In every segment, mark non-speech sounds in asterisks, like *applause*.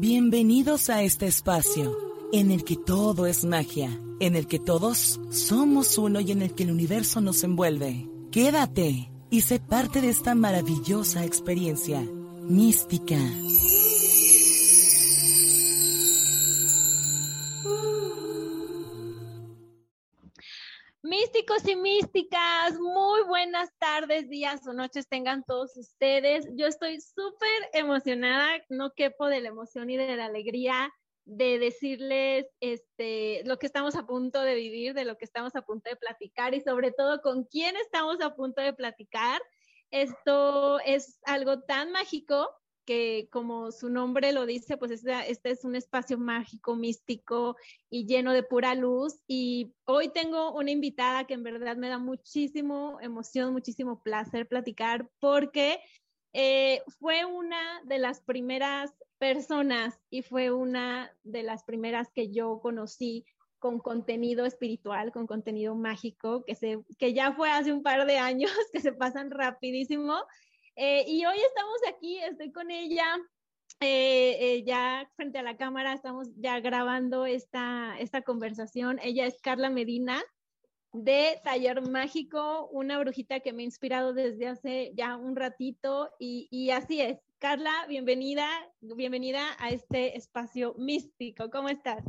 Bienvenidos a este espacio en el que todo es magia, en el que todos somos uno y en el que el universo nos envuelve. Quédate y sé parte de esta maravillosa experiencia mística. Místicos y místicas, buenas tardes, días o noches tengan todos ustedes. Yo estoy súper emocionada, no quepo de la emoción y de la alegría de decirles este, lo que estamos a punto de vivir, de lo que estamos a punto de platicar y sobre todo con quién estamos a punto de platicar. Esto es algo tan mágico que como su nombre lo dice, pues este, es un espacio mágico, místico y lleno de pura luz. Y hoy tengo una invitada que en verdad me da muchísimo emoción, muchísimo placer platicar porque eh, fue una de las primeras personas y fue una de las primeras que yo conocí con contenido espiritual, con contenido mágico, que, se, que ya fue hace un par de años, *laughs* que se pasan rapidísimo eh, y hoy estamos aquí, estoy con ella, eh, eh, ya frente a la cámara, estamos ya grabando esta, esta conversación. Ella es Carla Medina de Taller Mágico, una brujita que me ha inspirado desde hace ya un ratito y, y así es. Carla, bienvenida, bienvenida a este espacio místico. ¿Cómo estás?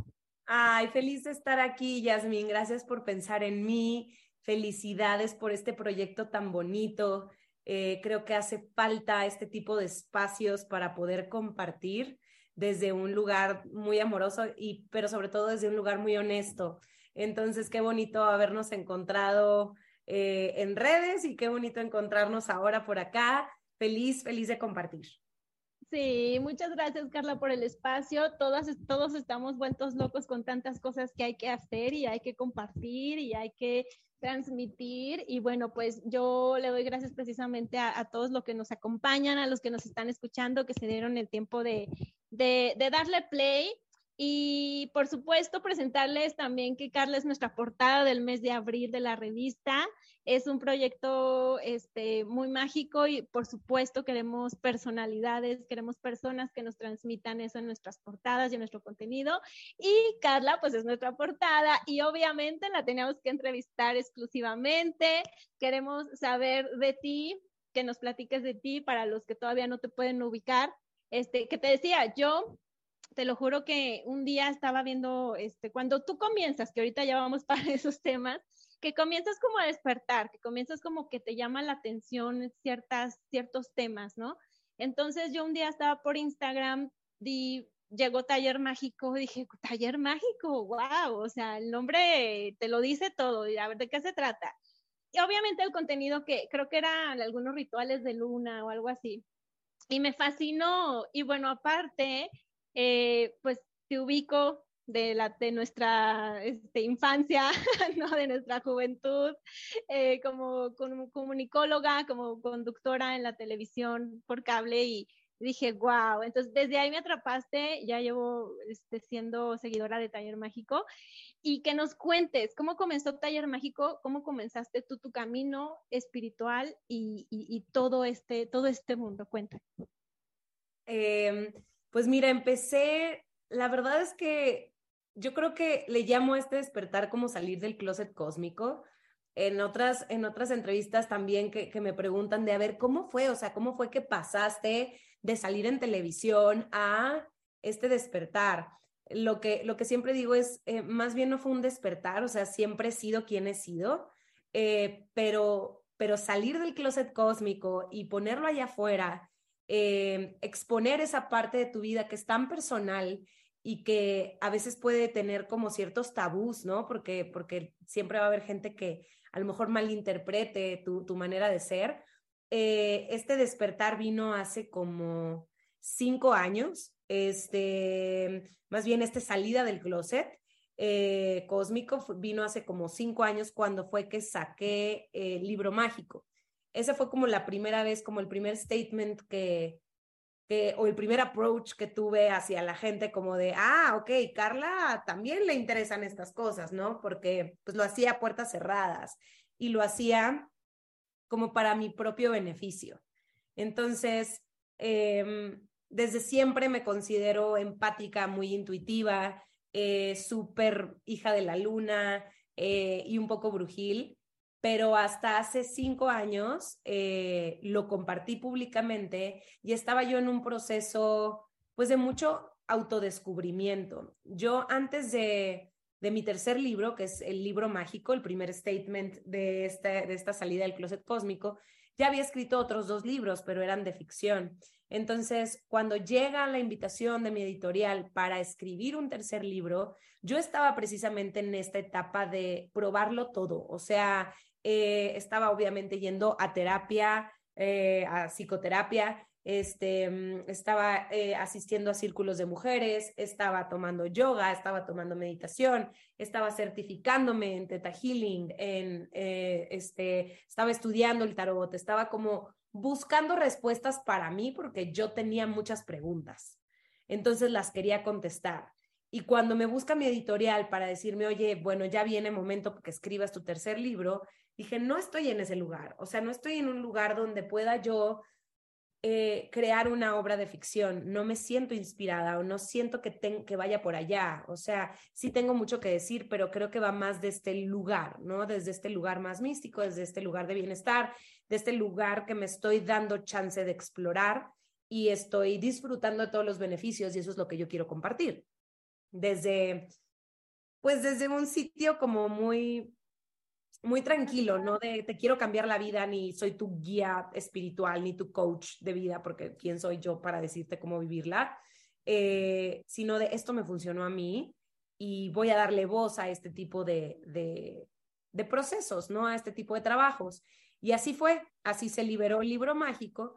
Ay, feliz de estar aquí, Yasmin. Gracias por pensar en mí. Felicidades por este proyecto tan bonito. Eh, creo que hace falta este tipo de espacios para poder compartir desde un lugar muy amoroso y pero sobre todo desde un lugar muy honesto. Entonces, qué bonito habernos encontrado eh, en redes y qué bonito encontrarnos ahora por acá. Feliz, feliz de compartir. Sí, muchas gracias Carla por el espacio. Todas, todos estamos vueltos locos con tantas cosas que hay que hacer y hay que compartir y hay que transmitir. Y bueno, pues yo le doy gracias precisamente a, todos los que nos acompañan, a los que nos están escuchando, que se dieron el tiempo de, de, de darle play. Y por supuesto, presentarles también que Carla es nuestra portada del mes de abril de la revista. Es un proyecto este, muy mágico y por supuesto queremos personalidades, queremos personas que nos transmitan eso en nuestras portadas y en nuestro contenido. Y Carla, pues es nuestra portada y obviamente la tenemos que entrevistar exclusivamente. Queremos saber de ti, que nos platiques de ti para los que todavía no te pueden ubicar. Este, que te decía, yo te lo juro que un día estaba viendo, este, cuando tú comienzas, que ahorita ya vamos *laughs* para esos temas, que comienzas como a despertar, que comienzas como que te llama la atención ciertas, ciertos temas, ¿no? Entonces yo un día estaba por Instagram y llegó Taller Mágico, dije, Taller Mágico, wow, o sea, el nombre te lo dice todo, y a ver de qué se trata. Y obviamente el contenido que creo que eran algunos rituales de luna o algo así. Y me fascinó. Y bueno, aparte, eh, pues te ubico de, la, de nuestra este, infancia, *laughs* ¿no? de nuestra juventud, eh, como, como comunicóloga, como conductora en la televisión por cable y dije, wow, entonces desde ahí me atrapaste, ya llevo este, siendo seguidora de Taller Mágico y que nos cuentes cómo comenzó Taller Mágico, cómo comenzaste tú tu camino espiritual y, y, todo, este, todo este mundo, cuéntame. Eh, pues mira, empecé, la verdad es que yo creo que le llamo a este despertar como salir del closet cósmico. En otras, en otras entrevistas también que, me preguntan de, a ver, ¿cómo fue? O sea, ¿cómo fue que pasaste de salir en televisión a este despertar? Lo que, lo que siempre digo es, eh, más bien no fue un despertar, o sea, siempre he sido quien he sido, eh, pero, pero salir del closet cósmico y ponerlo allá afuera eh, exponer esa parte de tu vida que es tan personal y que a veces puede tener como ciertos tabús, ¿no? Porque, porque siempre va a haber gente que a lo mejor malinterprete tu, tu manera de ser. Eh, este despertar vino hace como cinco años, este, más bien esta salida del closet eh, cósmico vino hace como cinco años cuando fue que saqué el libro mágico ese fue como la primera vez, como el primer statement que, que, o el primer approach que tuve hacia la gente, como de, ah, ok, Carla también le interesan estas cosas, ¿no? Porque pues lo hacía a puertas cerradas y lo hacía como para mi propio beneficio. Entonces, em, desde siempre me considero empática, muy intuitiva, eh, súper hija de la luna eh, y un poco brujil, pero hasta hace cinco años eh, lo compartí públicamente y estaba yo en un proceso pues de mucho autodescubrimiento. Yo antes de, de mi tercer libro, que es el libro mágico, el primer statement de esta, de esta salida del closet cósmico, ya había escrito otros dos libros, pero eran de ficción. Entonces, cuando llega la invitación de mi editorial para escribir un tercer libro, yo estaba precisamente en esta etapa de probarlo todo. O sea, eh, estaba obviamente yendo a terapia, eh, a psicoterapia, este, mm, estaba eh, asistiendo a círculos de mujeres, estaba tomando yoga, estaba tomando meditación, estaba certificándome en Theta Healing, en, este, estaba estudiando el tarot, estaba como buscando respuestas para mí porque yo tenía muchas preguntas. Entonces las quería contestar. Y cuando me busca mi editorial para decirme, oye, bueno, ya viene momento que escribas tu tercer libro, dije, no estoy en ese lugar. O sea, no estoy en un lugar donde pueda yo eh, crear una obra de ficción, no me siento inspirada o no siento que, que vaya por allá. O sea, sí tengo mucho que decir, pero creo que va más de este lugar, ¿no? Desde este lugar más místico, desde este lugar de bienestar, de este lugar que me estoy dando chance de explorar y estoy disfrutando de todos los beneficios y eso es lo que yo quiero compartir. Desde, pues desde un sitio como muy muy tranquilo, no de te quiero cambiar la vida, ni soy tu guía espiritual, ni tu coach de vida, porque quién soy yo para decirte cómo vivirla, eh, sino de esto me funcionó a mí y voy a darle voz a este tipo de, de, de procesos, ¿no? A este tipo de trabajos. Y así fue, así se liberó el libro mágico.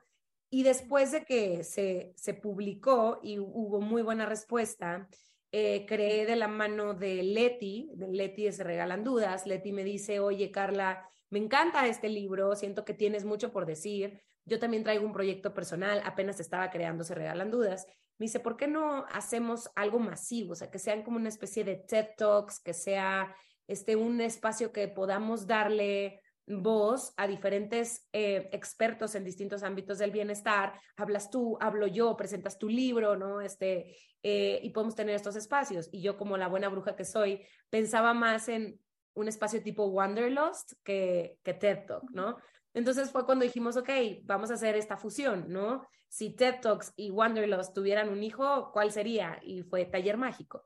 Y después de que se, se publicó y hubo muy buena respuesta, eh, creé de la mano de Leti, de Leti Se Regalan Dudas. Leti me dice, oye Carla, me encanta este libro, siento que tienes mucho por decir. Yo también traigo un proyecto personal, apenas estaba creando Se Regalan Dudas. Me dice, ¿por qué no hacemos algo masivo? O sea, que sean como una especie de TED Talks, que sea este, un espacio que podamos darle voz a diferentes eh, expertos en distintos ámbitos del bienestar, hablas tú, hablo yo, presentas tu libro, ¿no? Este, eh, y podemos tener estos espacios. Y yo como la buena bruja que soy, pensaba más en un espacio tipo Wanderlust que, que TED Talk, ¿no? Entonces fue cuando dijimos, ok, vamos a hacer esta fusión, ¿no? Si TED Talks y Wanderlust tuvieran un hijo, ¿cuál sería? Y fue Taller Mágico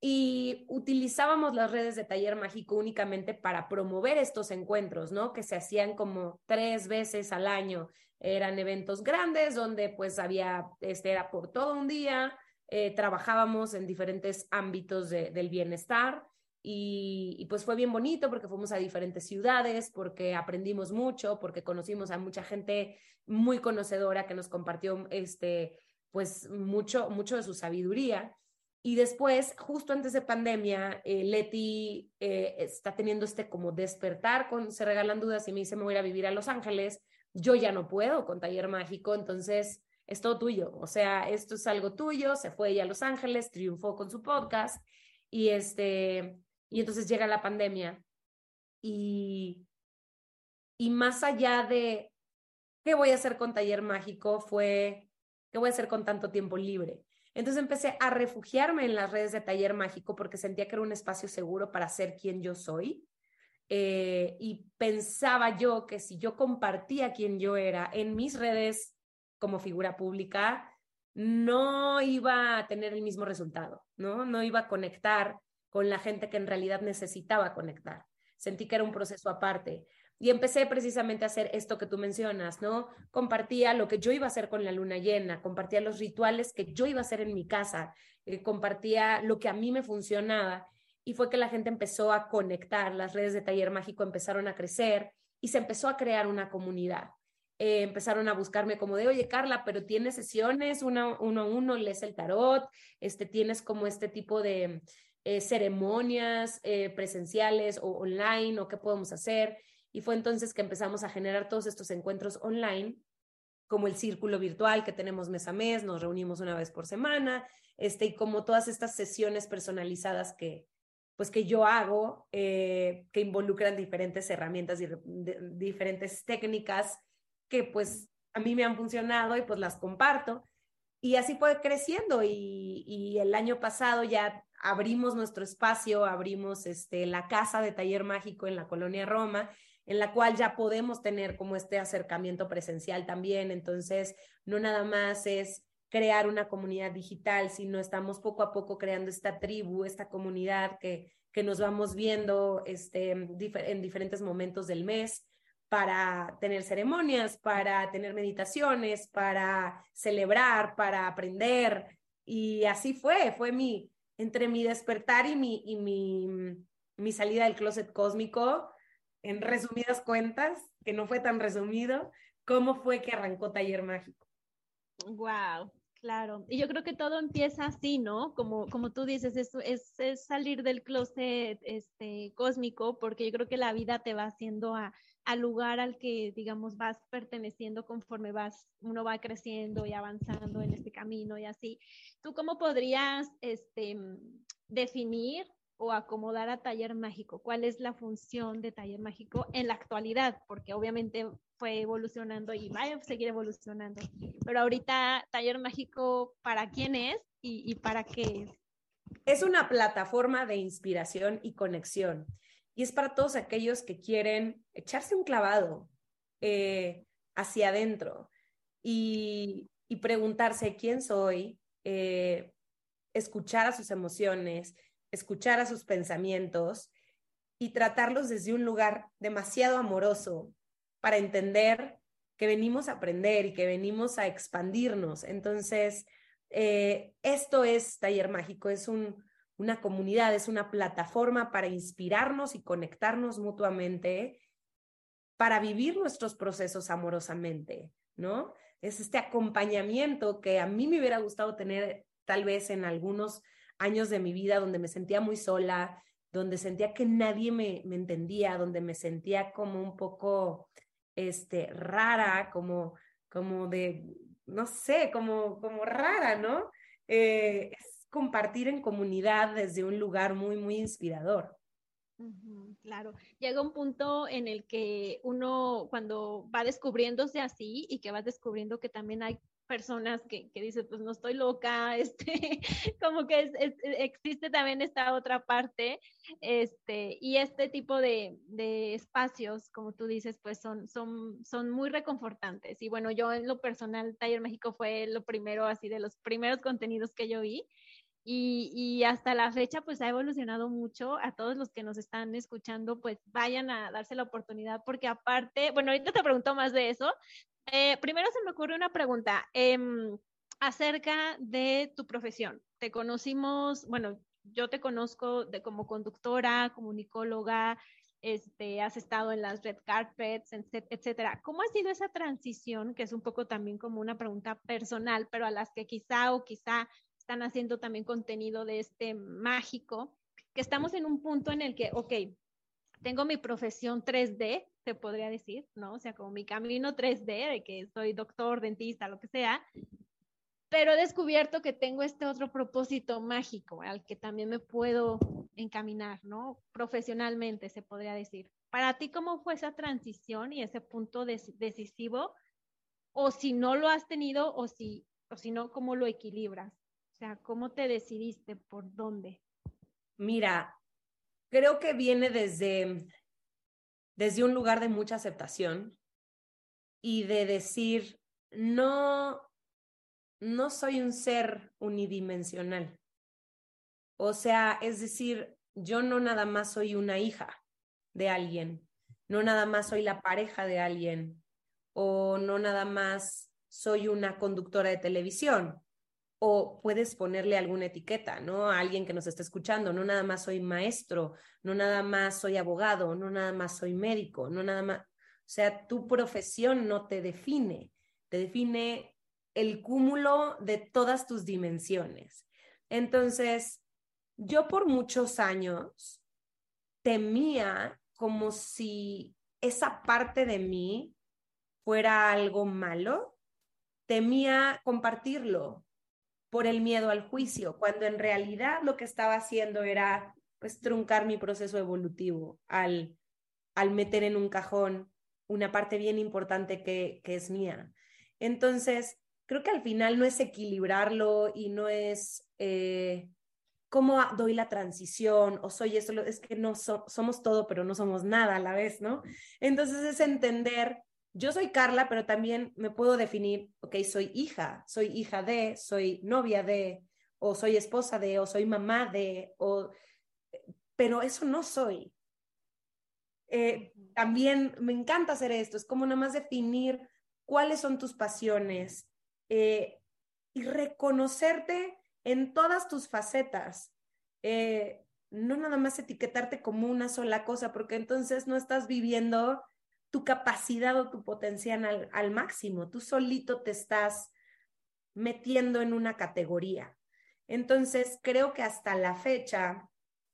y utilizábamos las redes de taller mágico únicamente para promover estos encuentros, ¿no? Que se hacían como tres veces al año. Eran eventos grandes donde pues había, este era por todo un día, eh, trabajábamos en diferentes ámbitos del bienestar y, y, pues fue bien bonito porque fuimos a diferentes ciudades, porque aprendimos mucho, porque conocimos a mucha gente muy conocedora que nos compartió este, pues mucho, mucho de su sabiduría. Y después, justo antes de pandemia, eh, Leti eh, está teniendo este como despertar con Se Regalan Dudas y me dice, me voy a ir a vivir a Los Ángeles. Yo ya no puedo con Taller Mágico, entonces es todo tuyo. O sea, esto es algo tuyo. Se fue ella a Los Ángeles, triunfó con su podcast y este, y entonces llega la pandemia y, y más allá de qué voy a hacer con Taller Mágico fue qué voy a hacer con tanto tiempo libre entonces empecé a refugiarme en las redes de Taller Mágico porque sentía que era un espacio seguro para ser quien yo soy. Eh, y pensaba yo que si yo compartía quien yo era en mis redes como figura pública, no iba a tener el mismo resultado, ¿no? No iba a conectar con la gente que en realidad necesitaba conectar. Sentí que era un proceso aparte. Y empecé precisamente a hacer esto que tú mencionas, ¿no? Compartía lo que yo iba a hacer con la luna llena, compartía los rituales que yo iba a hacer en mi casa, eh, compartía lo que a mí me funcionaba. Y fue que la gente empezó a conectar, las redes de taller mágico empezaron a crecer y se empezó a crear una comunidad. Eh, empezaron a buscarme como de, oye, Carla, pero tienes sesiones uno, uno a uno, lees el tarot, este, tienes como este tipo de eh, ceremonias presenciales o online o qué podemos hacer. Y fue entonces que empezamos a generar todos estos encuentros online, como el círculo virtual que tenemos mes a mes, nos reunimos una vez por semana, este, y como todas estas sesiones personalizadas que, pues que yo hago, eh, que involucran diferentes herramientas y diferentes técnicas que pues a mí me han funcionado y pues las comparto. y así fue creciendo y, y, el año pasado ya abrimos nuestro espacio, abrimos este, la casa de taller mágico en la colonia Roma, en la cual ya podemos tener como este acercamiento presencial también. Entonces, no nada más es crear una comunidad digital, sino estamos poco a poco creando esta tribu, esta comunidad que, que nos vamos viendo este, en diferentes momentos del mes para tener ceremonias, para tener meditaciones, para celebrar, para aprender. Y así fue, fue mi, entre mi despertar y mi, y mi, mi salida del closet cósmico, en resumidas cuentas, que no fue tan resumido, cómo fue que arrancó Taller Mágico. Wow, claro. Y yo creo que todo empieza así, ¿no? Como, como tú dices, es, es, es salir del closet este, cósmico, porque yo creo que la vida te va haciendo a, al lugar al que, digamos, vas perteneciendo conforme vas, uno va creciendo y avanzando en este camino y así. ¿Tú cómo podrías este, definir o acomodar a Taller Mágico? ¿Cuál es la función de Taller Mágico en la actualidad? Porque obviamente fue evolucionando y va a seguir evolucionando. Pero ahorita Taller Mágico, ¿para quién es y, y para qué es? Es una plataforma de inspiración y conexión y es para todos aquellos que quieren echarse un clavado eh, hacia adentro y, preguntarse quién soy, eh, escuchar a sus emociones, escuchar a sus pensamientos y tratarlos desde un lugar demasiado amoroso para entender que venimos a aprender y que venimos a expandirnos. Entonces, eh, esto es Taller Mágico, es un, una comunidad, es una plataforma para inspirarnos y conectarnos mutuamente para vivir nuestros procesos amorosamente, ¿no? Es este acompañamiento que a mí me hubiera gustado tener tal vez en algunos años de mi vida donde me sentía muy sola, donde sentía que nadie me, me entendía, donde me sentía como un poco este, rara, como, como de, no sé, como, como rara, ¿no? Eh, compartir en comunidad desde un lugar muy, muy inspirador. claro, llega un punto en el que uno cuando va descubriéndose así y que vas descubriendo que también hay personas que, que dicen, pues no estoy loca, *laughs* este, como que existe también esta otra parte, este, y este tipo de, de, espacios, como tú dices, pues son, son, son muy reconfortantes. Y bueno, yo en lo personal, Taller México fue lo primero, así de los primeros contenidos que yo vi, y, hasta la fecha pues ha evolucionado mucho. A todos los que nos están escuchando pues vayan a darse la oportunidad porque aparte, bueno, ahorita te pregunto más de eso. Eh, primero se me ocurre una pregunta em, acerca de tu profesión. Te conocimos, bueno, yo te conozco de como conductora, comunicóloga, este, has estado en las red carpets, etcétera. ¿Cómo ha sido esa transición, que es un poco también como una pregunta personal, pero a las que quizá o quizá están haciendo también contenido de este mágico, que estamos en un punto en el que, ok, tengo mi profesión 3D, se podría decir, ¿no? O sea, como mi camino 3D, de que soy doctor, dentista, lo que sea, pero he descubierto que tengo este otro propósito mágico al que también me puedo encaminar, ¿no? Profesionalmente, se podría decir. Para ti, ¿cómo fue esa transición y ese punto decisivo? O si no lo has tenido, o si, o si no, ¿cómo lo equilibras? O sea, ¿cómo te decidiste? ¿Por dónde? Mira, creo que viene desde, desde un lugar de mucha aceptación y de decir, no, no soy un ser unidimensional. O sea, es decir, yo no nada más soy una hija de alguien, no nada más soy la pareja de alguien, o no nada más soy una conductora de televisión, o puedes ponerle alguna etiqueta, ¿no? A alguien que nos está escuchando, no nada más soy maestro, no nada más soy abogado, no nada más soy médico, no nada más, o sea, tu profesión no te define, te define el cúmulo de todas tus dimensiones. Entonces, yo por muchos años temía como si esa parte de mí fuera algo malo, temía compartirlo, por el miedo al juicio, cuando en realidad lo que estaba haciendo era pues truncar mi proceso evolutivo al, al meter en un cajón una parte bien importante que, que es mía. Entonces, creo que al final no es equilibrarlo y no es eh, cómo doy la transición o soy eso, es que no somos todo, pero no somos nada a la vez, ¿no? Entonces es entender, yo soy Carla, pero también me puedo definir, ok, soy hija, soy hija de, soy novia de, o soy esposa de, o soy mamá de, o, pero eso no soy. Eh, también me encanta hacer esto, es como nada más definir cuáles son tus pasiones eh, y reconocerte en todas tus facetas. Eh, no nada más etiquetarte como una sola cosa, porque entonces no estás viviendo tu capacidad o tu potencial al, máximo. Tú solito te estás metiendo en una categoría. Entonces, creo que hasta la fecha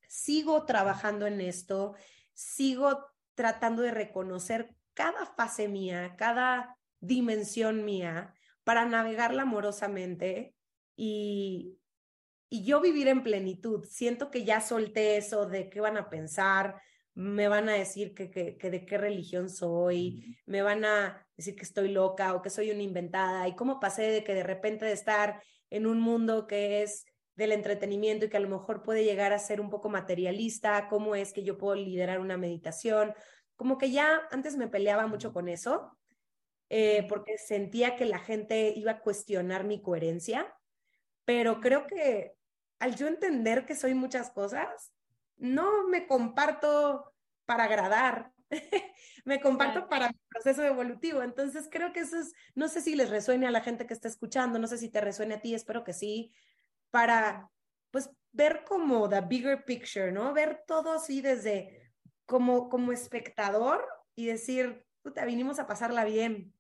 sigo trabajando en esto, sigo tratando de reconocer cada fase mía, cada dimensión mía para navegarla amorosamente y, y yo vivir en plenitud. Siento que ya solté eso de qué van a pensar, me van a decir que, que, de qué religión soy, me van a decir que estoy loca o que soy una inventada y cómo pasé de que de repente de estar en un mundo que es del entretenimiento y que a lo mejor puede llegar a ser un poco materialista, cómo es que yo puedo liderar una meditación, como que ya antes me peleaba mucho con eso, eh, porque sentía que la gente iba a cuestionar mi coherencia, pero creo que al yo entender que soy muchas cosas, no me comparto para agradar, *laughs* me comparto para mi proceso evolutivo. Entonces creo que eso es, no sé si les resuene a la gente que está escuchando, no sé si te resuene a ti, espero que sí, para pues ver como the bigger picture, ¿no? Ver todo así desde como, como espectador y decir, puta, vinimos a pasarla bien.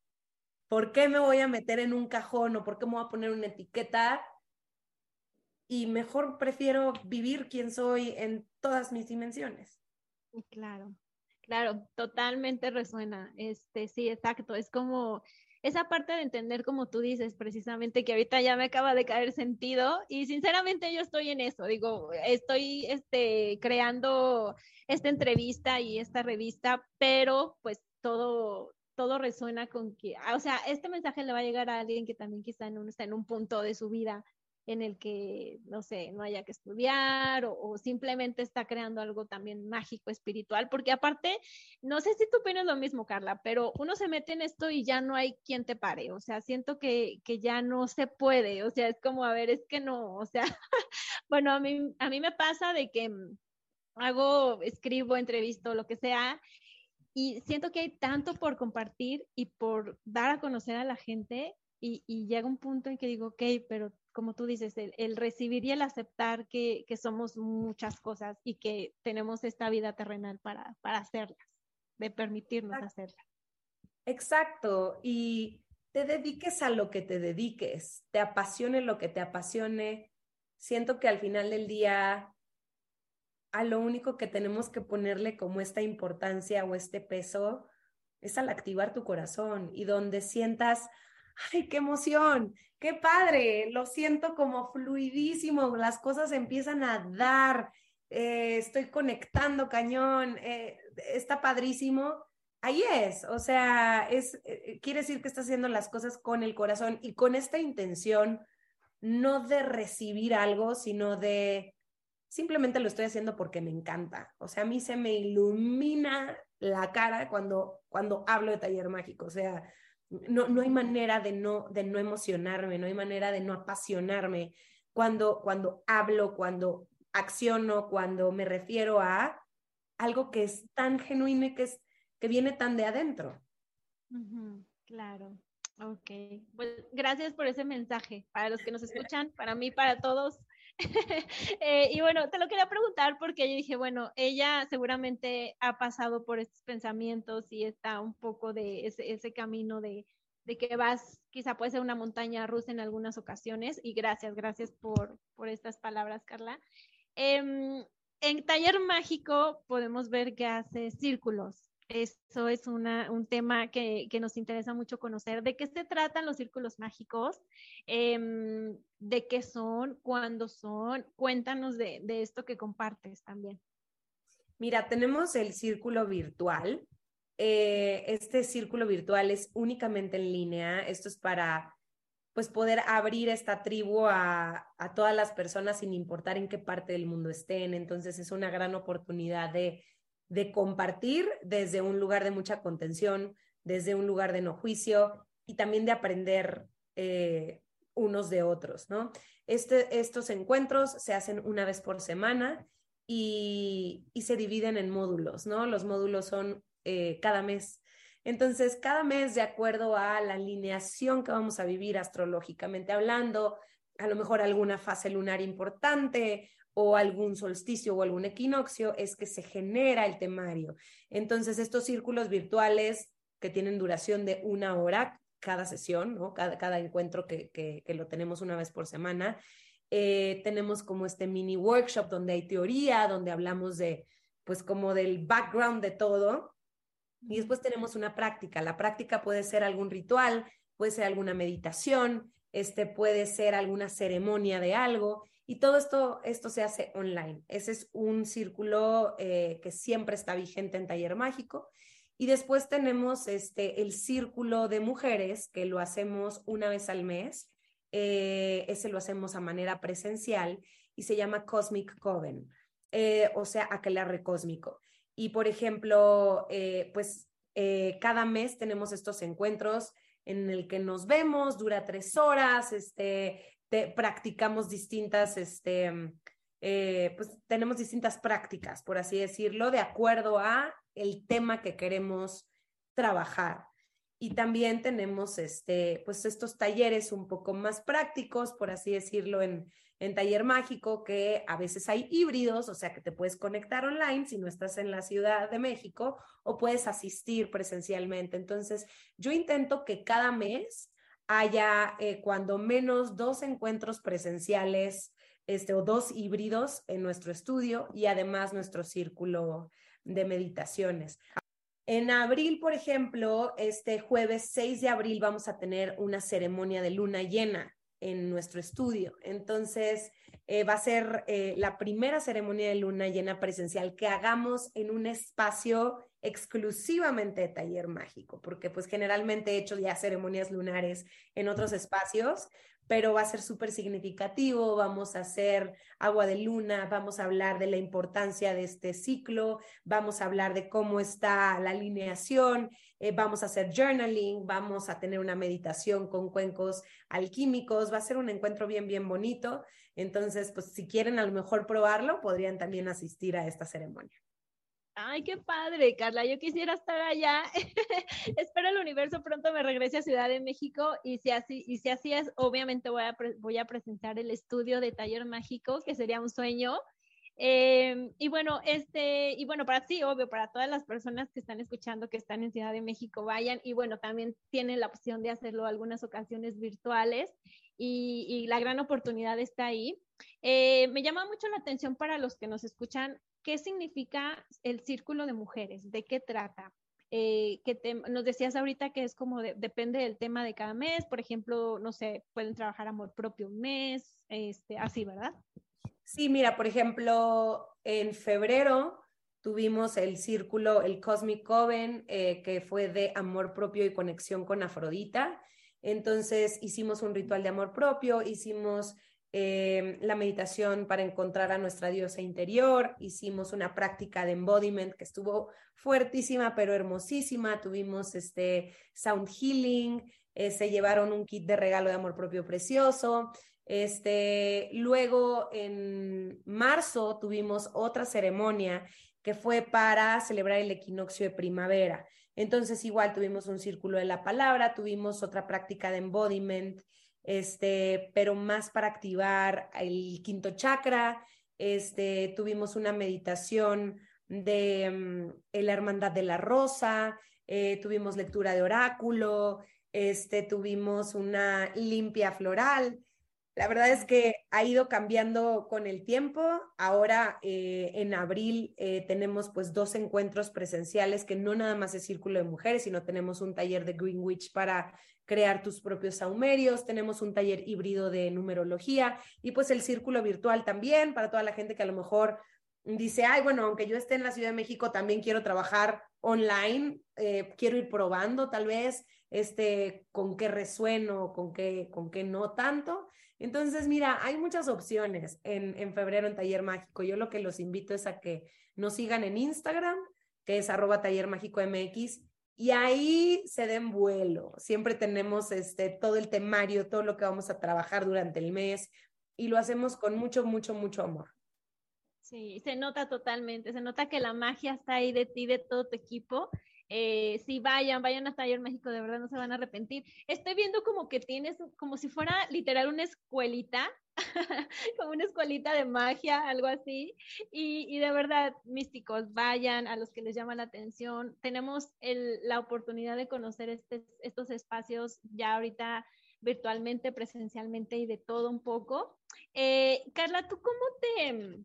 ¿Por qué me voy a meter en un cajón o por qué me voy a poner una etiqueta y mejor prefiero vivir quien soy en todas mis dimensiones. Claro, claro, totalmente resuena. Este, sí, exacto. Es como esa parte de entender, como tú dices, precisamente que ahorita ya me acaba de caer sentido y sinceramente yo estoy en eso. Digo, estoy este, creando esta entrevista y esta revista, pero pues todo, todo resuena con que, o sea, este mensaje le va a llegar a alguien que también quizá en está en un punto de su vida en el que, no sé, no haya que estudiar o, simplemente está creando algo también mágico, espiritual, porque aparte, no sé si tú opinas lo mismo, Carla, pero uno se mete en esto y ya no hay quien te pare, o sea, siento que, que ya no se puede, o sea, es como, a ver, es que no, o sea, *laughs* bueno, a mí, a mí me pasa de que mm, hago, escribo, entrevisto, lo que sea, y siento que hay tanto por compartir y por dar a conocer a la gente y, y, llega un punto en que digo, ok, pero como tú dices, el, recibir y el aceptar que, somos muchas cosas y que tenemos esta vida terrenal para, para hacerlas, de permitirnos hacerlas. Exacto, y te dediques a lo que te dediques, te apasione lo que te apasione. Siento que al final del día, a lo único que tenemos que ponerle como esta importancia o este peso es al activar tu corazón y donde sientas, ay, qué emoción, qué padre, lo siento como fluidísimo, las cosas empiezan a dar, eh, estoy conectando cañón, eh, está padrísimo. Ahí es, o sea, es, eh, quiere decir que está haciendo las cosas con el corazón y con esta intención, no de recibir algo, sino de simplemente lo estoy haciendo porque me encanta. O sea, a mí se me ilumina la cara cuando, cuando hablo de taller mágico. O sea, no, no hay manera de no, de no emocionarme, no hay manera de no apasionarme cuando, cuando hablo, cuando acciono, cuando me refiero a algo que es tan genuino y que, es, que viene tan de adentro. claro. Ok, pues gracias por ese mensaje para los que nos escuchan, para mí, para todos. *laughs* Eh, y bueno, te lo quería preguntar porque yo dije, bueno, ella seguramente ha pasado por estos pensamientos y está un poco de ese, camino de, de, que vas, quizá puede ser una montaña rusa en algunas ocasiones. Y gracias, gracias por, por estas palabras, Carla. Em, en Taller Mágico podemos ver que hace círculos. Eso es un tema que, nos interesa mucho conocer. ¿De qué se tratan los círculos mágicos? Em, ¿De qué son? ¿Cuándo son? Cuéntanos de, esto que compartes también. Mira, tenemos el círculo virtual. Eh, este círculo virtual es únicamente en línea. Esto es para pues poder abrir esta tribu a, a, todas las personas sin importar en qué parte del mundo estén. Entonces es una gran oportunidad de, de compartir desde un lugar de mucha contención, desde un lugar de no juicio y también de aprender eh, unos de otros, ¿no? Este, estos encuentros se hacen una vez por semana y, y se dividen en módulos, ¿no? Los módulos son eh, cada mes. Entonces, cada mes, de acuerdo a la alineación que vamos a vivir astrológicamente hablando, a lo mejor alguna fase lunar importante o algún solsticio o algún equinoccio, es que se genera el temario. Entonces, estos círculos virtuales que tienen duración de una hora cada sesión, ¿no? Cada, cada encuentro que, que, lo tenemos una vez por semana. Eh, tenemos como este mini workshop donde hay teoría, donde hablamos de, pues como del background de todo. Y después tenemos una práctica. La práctica puede ser algún ritual, puede ser alguna meditación, este puede ser alguna ceremonia de algo. Y todo esto, esto se hace online. Ese es un círculo eh, que siempre está vigente en Taller Mágico. Y después tenemos este, el círculo de mujeres, que lo hacemos una vez al mes. Eh, ese lo hacemos a manera presencial y se llama Cosmic Coven, eh, o sea, aquelarre cósmico. Y por ejemplo, pues cada mes tenemos estos encuentros en el que nos vemos, dura tres horas, este, practicamos distintas, este, pues tenemos distintas prácticas, por así decirlo, de acuerdo a el tema que queremos trabajar. Y también tenemos este, pues estos talleres un poco más prácticos, por así decirlo, en, en Taller Mágico, que a veces hay híbridos, o sea que te puedes conectar online si no estás en la Ciudad de México o puedes asistir presencialmente. Entonces, yo intento que cada mes haya eh, cuando menos dos encuentros presenciales este, o dos híbridos en nuestro estudio y además nuestro círculo de meditaciones. En abril, por ejemplo, este jueves 6 de abril vamos a tener una ceremonia de luna llena en nuestro estudio. Entonces, eh, va a ser eh, la primera ceremonia de luna llena presencial que hagamos en un espacio exclusivamente de taller mágico, porque pues generalmente he hecho ya ceremonias lunares en otros espacios, pero va a ser súper significativo, vamos a hacer agua de luna, vamos a hablar de la importancia de este ciclo, vamos a hablar de cómo está la alineación, eh, vamos a hacer journaling, vamos a tener una meditación con cuencos alquímicos, va a ser un encuentro bien, bien bonito. Entonces, pues si quieren a lo mejor probarlo, podrían también asistir a esta ceremonia. Ay, qué padre, Carla. Yo quisiera estar allá. *laughs* Espero el universo pronto me regrese a Ciudad de México y si así, y si así es, obviamente voy a, voy a presentar el estudio de Taller Mágico, que sería un sueño. Em, y bueno, este, y bueno, para sí, obvio, para todas las personas que están escuchando, que están en Ciudad de México, vayan y bueno, también tienen la opción de hacerlo algunas ocasiones virtuales y, la gran oportunidad está ahí. Eh, me llama mucho la atención para los que nos escuchan ¿Qué significa el círculo de mujeres? ¿De qué trata? Eh, que nos decías ahorita que es como depende del tema de cada mes, por ejemplo, no sé, pueden trabajar amor propio un mes, este, así, ¿verdad? Sí, mira, por ejemplo, en febrero tuvimos el círculo, el Cosmic Coven, eh, que fue de amor propio y conexión con Afrodita. Entonces hicimos un ritual de amor propio, hicimos Em, la meditación para encontrar a nuestra diosa interior, hicimos una práctica de embodiment que estuvo fuertísima pero hermosísima, tuvimos este sound healing, eh, se llevaron un kit de regalo de amor propio precioso. Este, luego en marzo tuvimos otra ceremonia que fue para celebrar el equinoccio de primavera. Entonces igual tuvimos un círculo de la palabra, tuvimos otra práctica de embodiment, este, pero más para activar el quinto chakra. Este, tuvimos una meditación de mm, la hermandad de la rosa, eh, tuvimos lectura de oráculo, este, tuvimos una limpia floral. La verdad es que ha ido cambiando con el tiempo. Ahora eh, en abril eh, tenemos pues dos encuentros presenciales que no nada más es Círculo de Mujeres, sino tenemos un taller de Greenwich para crear tus propios saumerios, tenemos un taller híbrido de numerología y pues el círculo virtual también para toda la gente que a lo mejor dice, ay, bueno, aunque yo esté en la Ciudad de México, también quiero trabajar online, eh, quiero ir probando tal vez este, con qué resueno, con qué, con qué no tanto. Entonces, mira, hay muchas opciones en, en febrero en Taller Mágico. Yo lo que los invito es a que nos sigan en Instagram, que es arroba Taller Mágico MX, y ahí se den vuelo. Siempre tenemos este, todo el temario, todo lo que vamos a trabajar durante el mes, y lo hacemos con mucho, mucho, mucho amor. Sí, se nota totalmente, se nota que la magia está ahí de ti, de todo tu equipo. Eh, sí, vayan, vayan a Taller México, de verdad no se van a arrepentir. Estoy viendo como que tienes, como si fuera literal una escuelita, *laughs* como una escuelita de magia, algo así. Y, de verdad, místicos, vayan a los que les llama la atención. Tenemos la oportunidad de conocer este, estos espacios ya ahorita virtualmente, presencialmente y de todo un poco. Eh, Carla, ¿tú cómo te,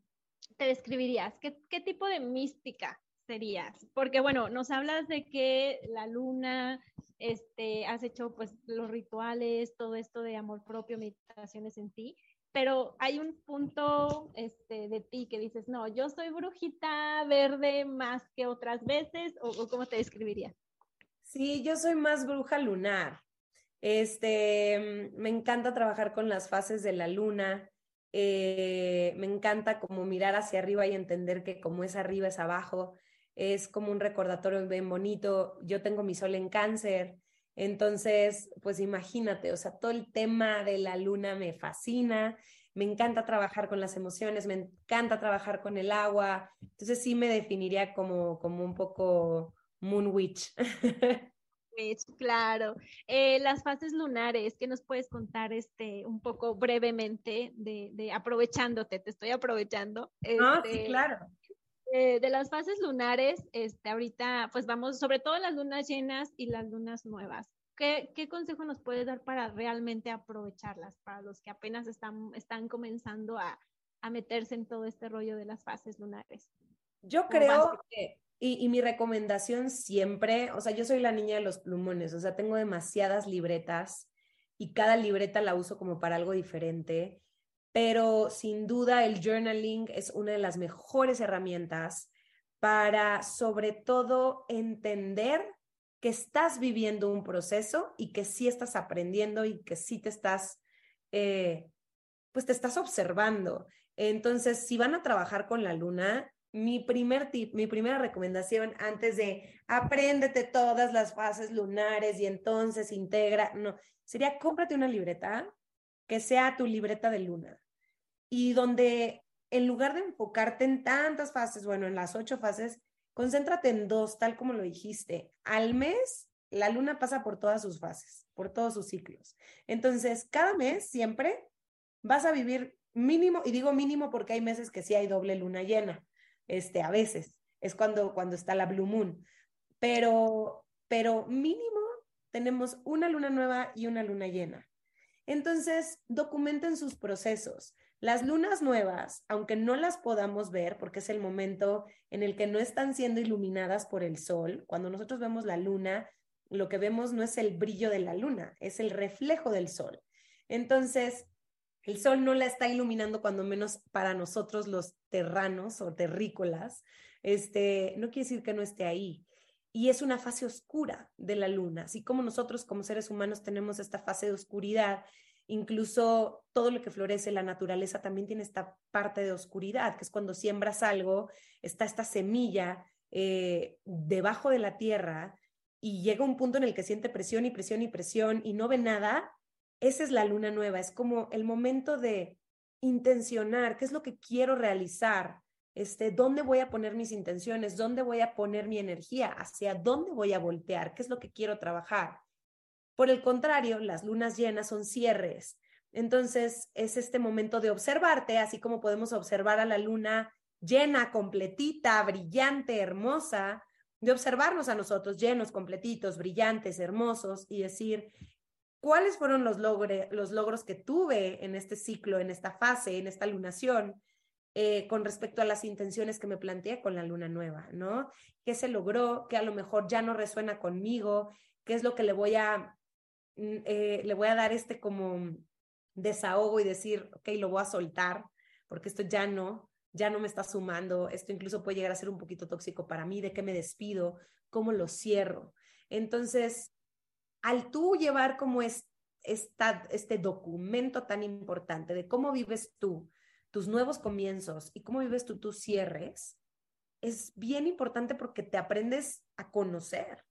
te describirías? ¿Qué, ¿Qué, tipo de mística serías? Porque bueno, nos hablas de que la luna, este, has hecho pues los rituales, todo esto de amor propio, meditaciones en ti, pero hay un punto este, de ti que dices, no, yo soy brujita verde más que otras veces, o, cómo te describirías? Sí, yo soy más bruja lunar. Este, me encanta trabajar con las fases de la luna. Eh, me encanta como mirar hacia arriba y entender que como es arriba es abajo. Es como un recordatorio bien bonito. Yo tengo mi sol en cáncer. Entonces, pues imagínate, o sea, todo el tema de la luna me fascina. Me encanta trabajar con las emociones, me encanta trabajar con el agua. Entonces sí me definiría como, como un poco Moon Witch. *laughs* claro. Eh, las fases lunares, ¿qué nos puedes contar este, un poco brevemente de, de aprovechándote? Te estoy aprovechando. Ah, sí, este, claro. Eh, de las fases lunares, este, ahorita pues vamos, sobre todo las lunas llenas y las lunas nuevas. ¿Qué, ¿Qué, consejo nos puedes dar para realmente aprovecharlas, para los que apenas están, están comenzando a, a meterse en todo este rollo de las fases lunares? Yo creo que y, y, mi recomendación siempre, o sea, yo soy la niña de los plumones, o sea, tengo demasiadas libretas y cada libreta la uso como para algo diferente, pero sin duda el journaling es una de las mejores herramientas para sobre todo entender que estás viviendo un proceso y que sí estás aprendiendo y que sí te estás, eh, pues te estás observando. Entonces, si van a trabajar con la luna, mi primer tip, mi primera recomendación antes de apréndete todas las fases lunares y entonces integra, no, sería cómprate una libreta que sea tu libreta de luna y donde en lugar de enfocarte en tantas fases, bueno, en las ocho fases, concéntrate en dos, tal como lo dijiste. Al mes, la luna pasa por todas sus fases, por todos sus ciclos. Entonces, cada mes siempre vas a vivir mínimo, y digo mínimo porque hay meses que sí hay doble luna llena este, a veces, es cuando, cuando está la Blue Moon, pero, pero mínimo tenemos una luna nueva y una luna llena. Entonces, documenten sus procesos. Las lunas nuevas, aunque no las podamos ver, porque es el momento en el que no están siendo iluminadas por el sol, cuando nosotros vemos la luna, lo que vemos no es el brillo de la luna, es el reflejo del sol. Entonces, el sol no la está iluminando cuando menos para nosotros los terranos o terrícolas. Este, no quiere decir que no esté ahí. Y es una fase oscura de la luna, así como nosotros como seres humanos tenemos esta fase de oscuridad, incluso todo lo que florece, la naturaleza también tiene esta parte de oscuridad, que es cuando siembras algo, está esta semilla eh, debajo de la tierra y llega un punto en el que siente presión y presión y presión y no ve nada esa es la luna nueva, es como el momento de intencionar qué es lo que quiero realizar, este, dónde voy a poner mis intenciones, dónde voy a poner mi energía, hacia dónde voy a voltear, qué es lo que quiero trabajar. Por el contrario, las lunas llenas son cierres. Entonces, es este momento de observarte, así como podemos observar a la luna llena, completita, brillante, hermosa, de observarnos a nosotros llenos, completitos, brillantes, hermosos y decir, cuáles fueron los, los logros que tuve en este ciclo, en esta fase, en esta lunación, eh, con respecto a las intenciones que me planteé con la luna nueva, ¿no? ¿Qué se logró? ¿Qué a lo mejor ya no resuena conmigo? ¿Qué es lo que le voy a, eh, le voy a dar este como desahogo y decir, ok, lo voy a soltar, porque esto ya no, ya no me está sumando, esto incluso puede llegar a ser un poquito tóxico para mí, de qué me despido, cómo lo cierro. Entonces, al tú llevar como es, esta, este documento tan importante de cómo vives tú, tus nuevos comienzos y cómo vives tú tus cierres, es bien importante porque te aprendes a conocer.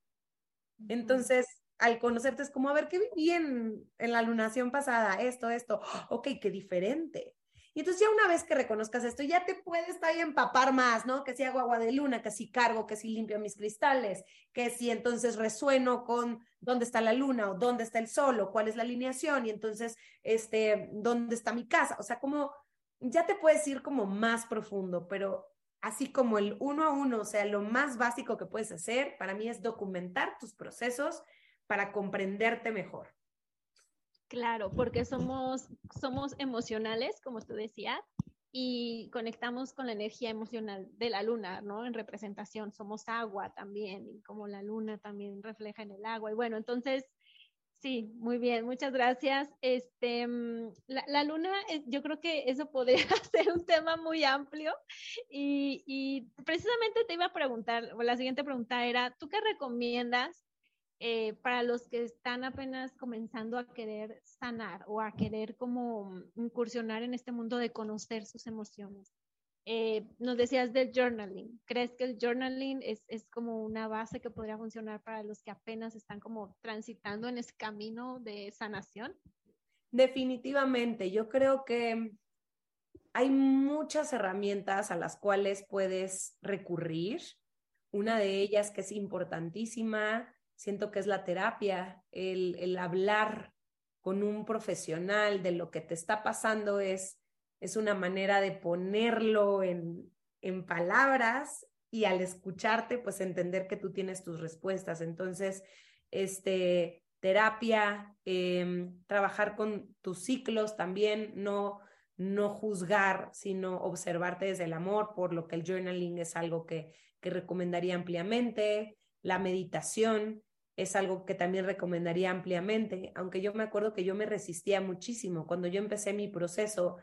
Entonces, al conocerte es como, a ver, ¿qué viví en, en la lunación pasada? Esto, esto, *gasps* ok, qué diferente. Y entonces ya una vez que reconozcas esto, ya te puedes ahí empapar más, ¿no? Que si hago agua de luna, que si cargo, que si limpio mis cristales, que si entonces resueno con dónde está la luna o dónde está el sol o cuál es la alineación y entonces, este, dónde está mi casa. O sea, como ya te puedes ir como más profundo, pero así como el uno a uno, o sea, lo más básico que puedes hacer para mí es documentar tus procesos para comprenderte mejor. Claro, porque somos, somos emocionales, como tú decías, y conectamos con la energía emocional de la luna, ¿no? En representación, somos agua también, y como la luna también refleja en el agua. Y bueno, entonces, sí, muy bien, muchas gracias. Este, mm, la, luna, eh, yo creo que eso podría *laughs* ser un tema muy amplio. Y, y precisamente te iba a preguntar, la siguiente pregunta era, ¿tú qué recomiendas eh, para los que están apenas comenzando a querer sanar o a querer como incursionar en este mundo de conocer sus emociones. Eh, nos decías del journaling. ¿Crees que el journaling es, es, como una base que podría funcionar para los que apenas están como transitando en ese camino de sanación? Definitivamente, yo creo que hay muchas herramientas a las cuales puedes recurrir. Una de ellas que es importantísima siento que es la terapia, el, hablar con un profesional de lo que te está pasando es, es una manera de ponerlo en, en palabras y al escucharte, pues entender que tú tienes tus respuestas. Entonces, este, terapia, em, trabajar con tus ciclos también, no, no juzgar, sino observarte desde el amor, por lo que el journaling es algo que, que recomendaría ampliamente, la meditación, es algo que también recomendaría ampliamente, aunque yo me acuerdo que yo me resistía muchísimo cuando yo empecé mi proceso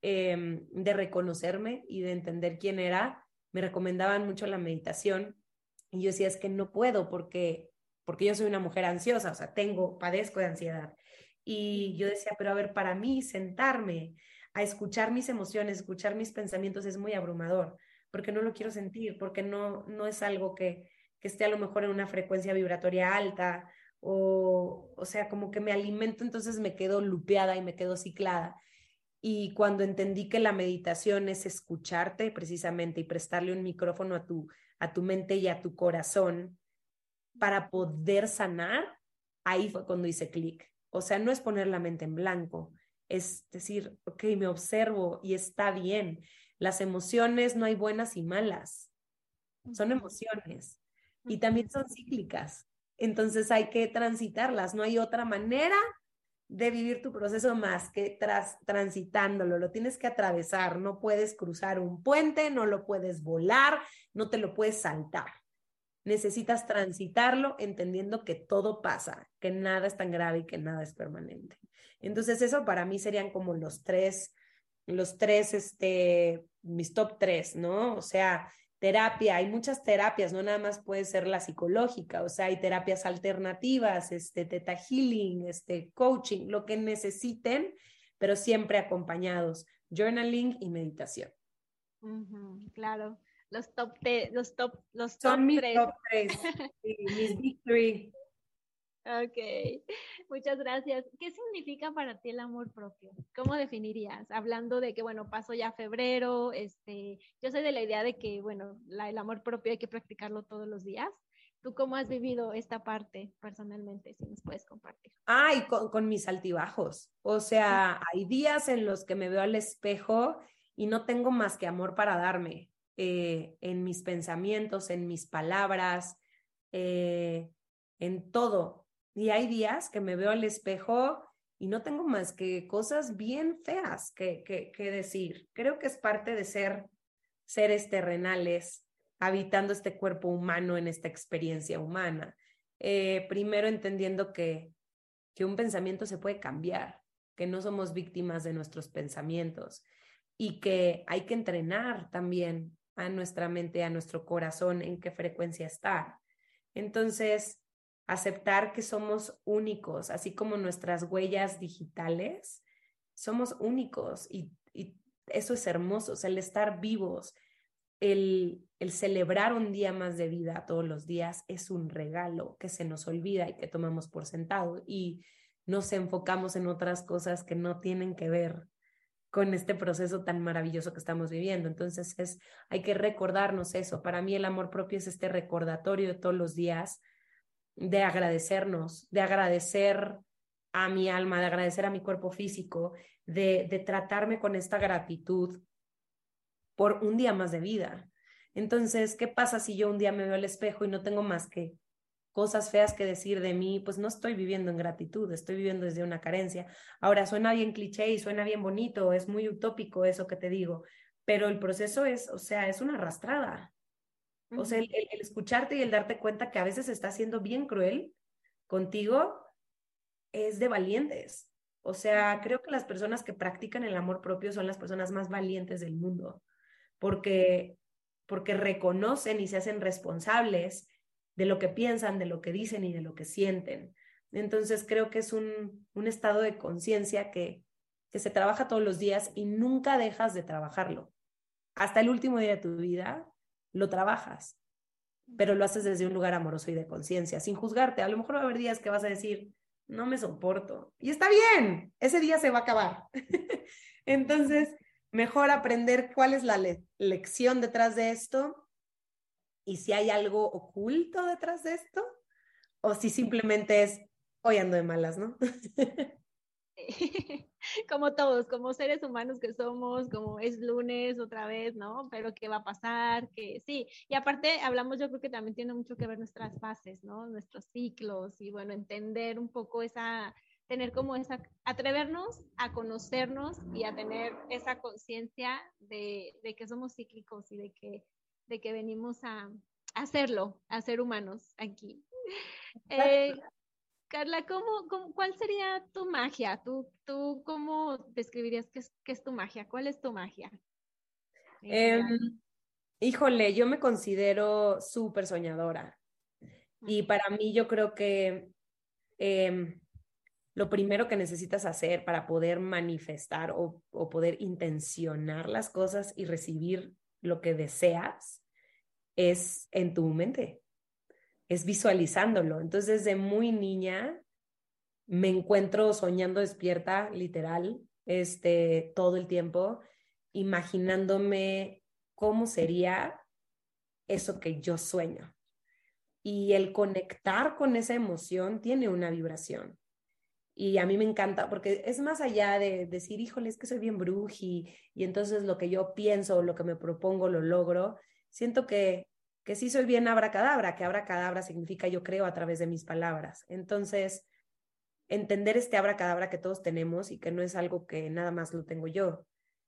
em, de reconocerme y de entender quién era, me recomendaban mucho la meditación y yo decía, es que no puedo porque, porque yo soy una mujer ansiosa, o sea, tengo, padezco de ansiedad. Y yo decía, pero a ver, para mí sentarme a escuchar mis emociones, escuchar mis pensamientos es muy abrumador, porque no lo quiero sentir, porque no, no es algo que, que esté a lo mejor en una frecuencia vibratoria alta o, o sea, como que me alimento, entonces me quedo lupeada y me quedo ciclada. Y cuando entendí que la meditación es escucharte precisamente y prestarle un micrófono a tu, a tu mente y a tu corazón para poder sanar, ahí fue cuando hice clic. O sea, no es poner la mente en blanco, es decir, ok, me observo y está bien. Las emociones no hay buenas y malas, son emociones y también son cíclicas. Entonces hay que transitarlas, no hay otra manera de vivir tu proceso más que tras, transitándolo, lo tienes que atravesar, no puedes cruzar un puente, no lo puedes volar, no te lo puedes saltar. Necesitas transitarlo entendiendo que todo pasa, que nada es tan grave y que nada es permanente. Entonces eso para mí serían como los tres, los tres, este, mis top tres, ¿no? O sea, terapia, hay muchas terapias, no nada más puede ser la psicológica, o sea, hay terapias alternativas, este, teta healing, este, coaching, lo que necesiten, pero siempre acompañados, journaling y meditación. claro, los top, los top, los Son mis top tres, *laughs* mis big Ok, muchas gracias. ¿Qué significa para ti el amor propio? ¿Cómo definirías? Hablando de que, bueno, pasó ya febrero, este, yo soy de la idea de que, bueno, el amor propio hay que practicarlo todos los días. ¿Tú cómo has vivido esta parte personalmente, si nos puedes compartir? Ay, con, con mis altibajos. O sea, hay días en los que me veo al espejo y no tengo más que amor para darme eh, en mis pensamientos, en mis palabras, eh, en todo. Y hay días que me veo al espejo y no tengo más que cosas bien feas que, que, decir. Creo que es parte de ser seres terrenales habitando este cuerpo humano en esta experiencia humana. Eh, primero entendiendo que, que un pensamiento se puede cambiar, que no somos víctimas de nuestros pensamientos, y que hay que entrenar también a nuestra mente, a nuestro corazón, en qué frecuencia está. Entonces, aceptar que somos únicos, así como nuestras huellas digitales, somos únicos y, eso es hermoso, el estar vivos, el, el celebrar un día más de vida todos los días es un regalo que se nos olvida y que tomamos por sentado y nos enfocamos en otras cosas que no tienen que ver con este proceso tan maravilloso que estamos viviendo. Entonces es, hay que recordarnos eso. Para mí el amor propio es este recordatorio de todos los días de agradecernos, de agradecer a mi alma, de agradecer a mi cuerpo físico, de, de tratarme con esta gratitud por un día más de vida. Entonces, ¿qué pasa si yo un día me veo al espejo y no tengo más que cosas feas que decir de mí, pues no estoy viviendo en gratitud, estoy viviendo desde una carencia. Ahora, suena bien cliché y suena bien bonito, es muy utópico eso que te digo, pero el proceso es, o sea, es una arrastrada. O sea, el, escucharte y el darte cuenta que a veces está siendo bien cruel contigo es de valientes. O sea, creo que las personas que practican el amor propio son las personas más valientes del mundo, porque, porque reconocen y se hacen responsables de lo que piensan, de lo que dicen y de lo que sienten. Entonces creo que es un, un estado de conciencia que, que se trabaja todos los días y nunca dejas de trabajarlo. Hasta el último día de tu vida lo trabajas, pero lo haces desde un lugar amoroso y de conciencia, sin juzgarte. A lo mejor va a haber días que vas a decir, no me soporto. Y está bien, ese día se va a acabar. *laughs* Entonces, mejor aprender cuál es la lección detrás de esto y si hay algo oculto detrás de esto, o si simplemente es, hoy ando de malas, ¿no? *laughs* *laughs* *laughs* como todos, como seres humanos que somos, como es lunes otra vez, ¿no? Pero qué va a pasar, que sí. Y aparte hablamos, yo creo que también tiene mucho que ver nuestras fases, ¿no? Nuestros ciclos y bueno, entender un poco esa, tener como esa, atrevernos a conocernos y a tener esa conciencia de, de que somos cíclicos y de que de que venimos a, hacerlo, a ser humanos aquí. *laughs* Eh, Carla, ¿cómo, cuál sería tu magia? ¿Tú, tú cómo describirías qué es, qué es tu magia? ¿Cuál es tu magia? Em, híjole, yo me considero súper soñadora. Y para mí yo creo que em, lo primero que necesitas hacer para poder manifestar o, o, poder intencionar las cosas y recibir lo que deseas es en tu mente, es visualizándolo. Entonces, desde muy niña me encuentro soñando despierta, literal, este, todo el tiempo, imaginándome cómo sería eso que yo sueño. Y el conectar con esa emoción tiene una vibración. Y a mí me encanta porque es más allá de decir, híjole, es que soy bien bruji y entonces lo que yo pienso, lo que me propongo, lo logro. Siento que, que sí soy bien abracadabra, que abracadabra significa yo creo a través de mis palabras. Entonces, entender este abracadabra que todos tenemos y que no es algo que nada más lo tengo yo.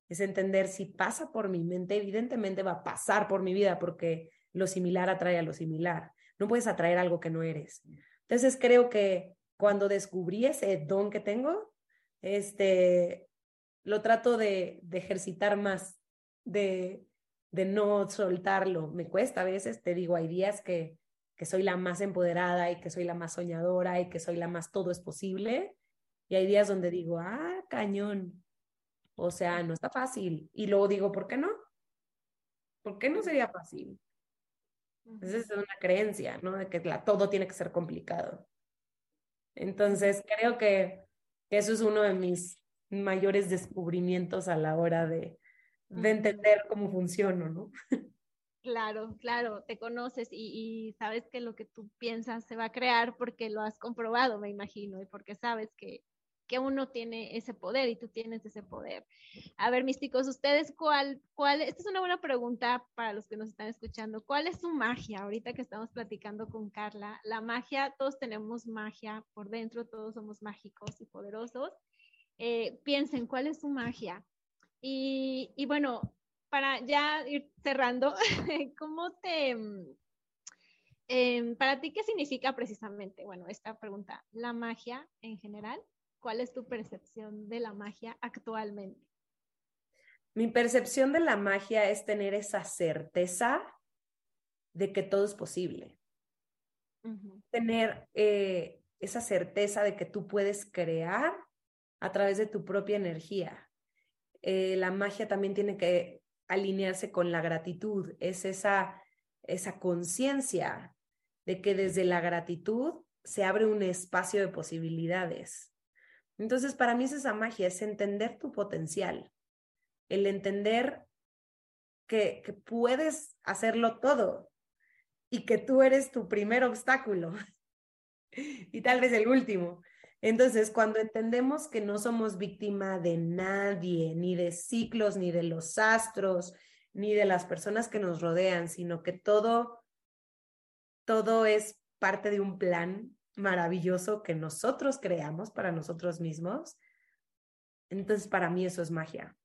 Es entender si pasa por mi mente, evidentemente va a pasar por mi vida porque lo similar atrae a lo similar. No puedes atraer algo que no eres. Entonces, creo que cuando descubrí ese don que tengo, este, lo trato de, de ejercitar más, de, de no soltarlo. Me cuesta a veces, te digo, hay días que, que soy la más empoderada y que soy la más soñadora y que soy la más todo es posible. Y hay días donde digo, ah, cañón. O sea, no está fácil. Y luego digo, ¿por qué no? ¿Por qué no sería fácil? Esa es una creencia, ¿no? De que la, todo tiene que ser complicado. Entonces, creo que eso es uno de mis mayores descubrimientos a la hora de, de entender cómo funciona, ¿no? Claro, claro, te conoces y, y, sabes que lo que tú piensas se va a crear porque lo has comprobado, me imagino, y porque sabes que, que uno tiene ese poder y tú tienes ese poder. A ver, místicos, ustedes, ¿cuál, cuál, esta es una buena pregunta para los que nos están escuchando, ¿cuál es su magia? Ahorita que estamos platicando con Carla, la magia, todos tenemos magia por dentro, todos somos mágicos y poderosos. Eh, piensen, ¿cuál es su magia? Y, y bueno, para ya ir cerrando, *laughs* ¿cómo te... Eh, para ti, ¿qué significa precisamente, bueno, esta pregunta, la magia en general? ¿Cuál es tu percepción de la magia actualmente? Mi percepción de la magia es tener esa certeza de que todo es posible. Tener eh, esa certeza de que tú puedes crear a través de tu propia energía. Eh, la magia también tiene que alinearse con la gratitud, es esa, esa conciencia de que desde la gratitud se abre un espacio de posibilidades. Entonces, para mí es esa magia, es entender tu potencial, el entender que puedes hacerlo todo y que tú eres tu primer obstáculo *laughs* y tal vez el último. Entonces, cuando entendemos que no somos víctima de nadie, ni de ciclos, ni de los astros, ni de las personas que nos rodean, sino que todo, todo es parte de un plan maravilloso que nosotros creamos para nosotros mismos, entonces para mí eso es magia.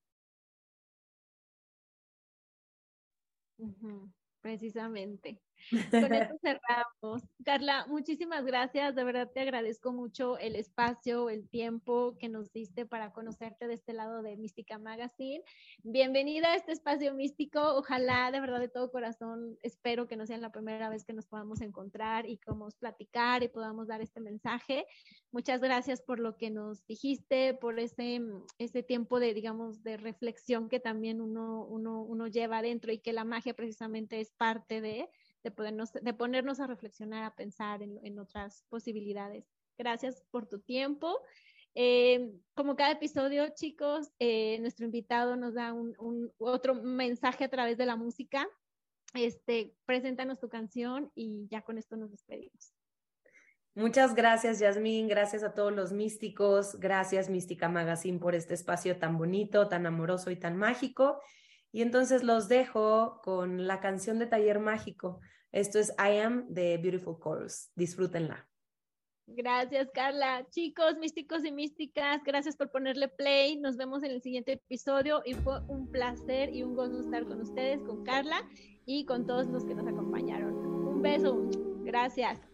Precisamente. Con *laughs* esto cerramos. Carla, muchísimas gracias. De verdad te agradezco mucho el espacio, el tiempo que nos diste para conocerte de este lado de Mística Magazine. Bienvenida a este espacio místico. Ojalá, de verdad, de todo corazón, espero que no sea la primera vez que nos podamos encontrar y podamos platicar y podamos dar este mensaje. Muchas gracias por lo que nos dijiste, por ese, ese tiempo de, digamos, de reflexión que también uno, uno, uno lleva adentro y que la magia precisamente es parte de de, podernos, de ponernos a reflexionar, a pensar en, otras posibilidades. Gracias por tu tiempo. Eh, como cada episodio, chicos, eh, nuestro invitado nos da un, otro mensaje a través de la música. Este, preséntanos tu canción y ya con esto nos despedimos. Muchas gracias, Yasmín. Gracias a todos los místicos. Gracias, Mística Magazine, por este espacio tan bonito, tan amoroso y tan mágico. Y entonces los dejo con la canción de Taller Mágico. Esto es I Am de Beautiful Chorus. Disfrútenla. Gracias, Carla. Chicos, místicos y místicas, gracias por ponerle play. Nos vemos en el siguiente episodio y fue un placer y un gozo estar con ustedes, con Carla y con todos los que nos acompañaron. Un beso. Gracias.